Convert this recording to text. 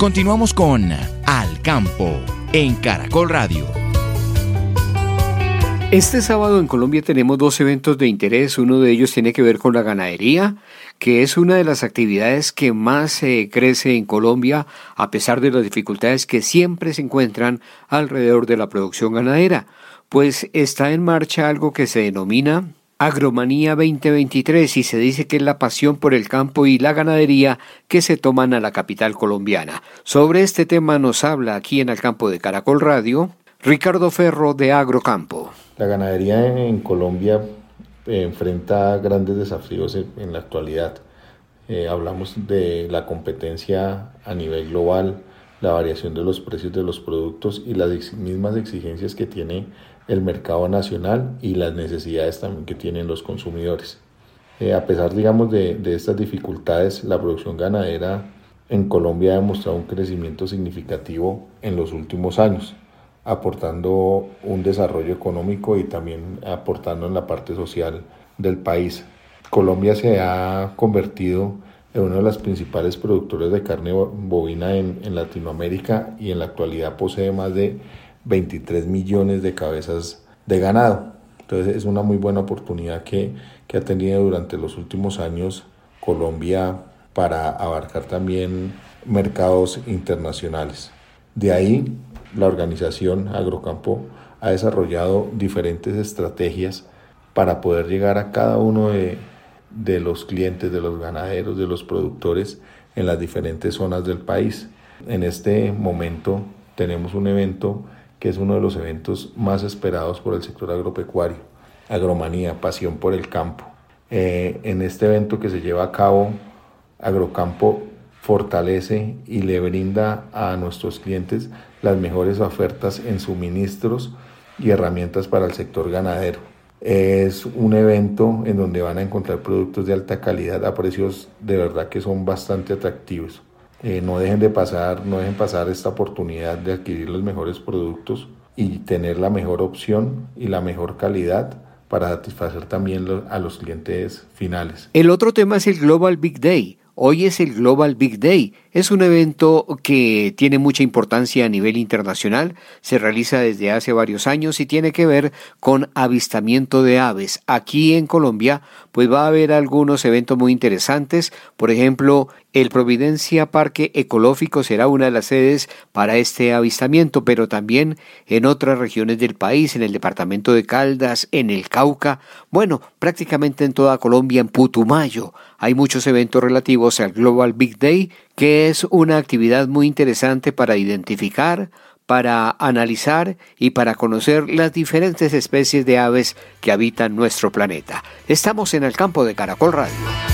Continuamos con Al Campo en Caracol Radio. Este sábado en Colombia tenemos dos eventos de interés. Uno de ellos tiene que ver con la ganadería, que es una de las actividades que más eh, crece en Colombia a pesar de las dificultades que siempre se encuentran alrededor de la producción ganadera. Pues está en marcha algo que se denomina Agromanía 2023 y se dice que es la pasión por el campo y la ganadería que se toman a la capital colombiana. Sobre este tema nos habla aquí en el campo de Caracol Radio Ricardo Ferro de Agrocampo. La ganadería en Colombia eh, enfrenta grandes desafíos en, la actualidad. Eh, hablamos de la competencia a nivel global, la variación de los precios de los productos y las mismas exigencias que tiene el mercado nacional y las necesidades también que tienen los consumidores. Eh, a pesar, digamos, de, de, estas dificultades, la producción ganadera en Colombia ha demostrado un crecimiento significativo en los últimos años, aportando un desarrollo económico y también aportando en la parte social del país. Colombia se ha convertido en uno de los principales productores de carne bovina en, en Latinoamérica y en la actualidad posee más de 23 millones de cabezas de ganado. Entonces es una muy buena oportunidad que, que ha tenido durante los últimos años Colombia para abarcar también mercados internacionales. De ahí la organización Agrocampo ha desarrollado diferentes estrategias para poder llegar a cada uno de, de, los clientes, de los ganaderos, de los productores en las diferentes zonas del país. En este momento tenemos un evento que es uno de los eventos más esperados por el sector agropecuario, Agromanía, Pasión por el Campo. Eh, en este evento que se lleva a cabo, Agrocampo fortalece y le brinda a nuestros clientes las mejores ofertas en suministros y herramientas para el sector ganadero. Es un evento en donde van a encontrar productos de alta calidad a precios de verdad que son bastante atractivos. Eh, no dejen de pasar, no dejen pasar esta oportunidad de adquirir los mejores productos y tener la mejor opción y la mejor calidad para satisfacer también a los clientes finales. El otro tema es el Global Big Day. Hoy es el Global Big Day. Es un evento que tiene mucha importancia a nivel internacional, se realiza desde hace varios años y tiene que ver con avistamiento de aves. Aquí en Colombia, pues va a haber algunos eventos muy interesantes, por ejemplo, el Providencia Parque Ecológico será una de las sedes para este avistamiento, pero también en otras regiones del país, en el departamento de Caldas, en el Cauca, bueno, prácticamente en toda Colombia, en Putumayo. Hay muchos eventos relativos al Global Big Day, que es una actividad muy interesante para identificar, para analizar y para conocer las diferentes especies de aves que habitan nuestro planeta. Estamos en el campo de Caracol Radio.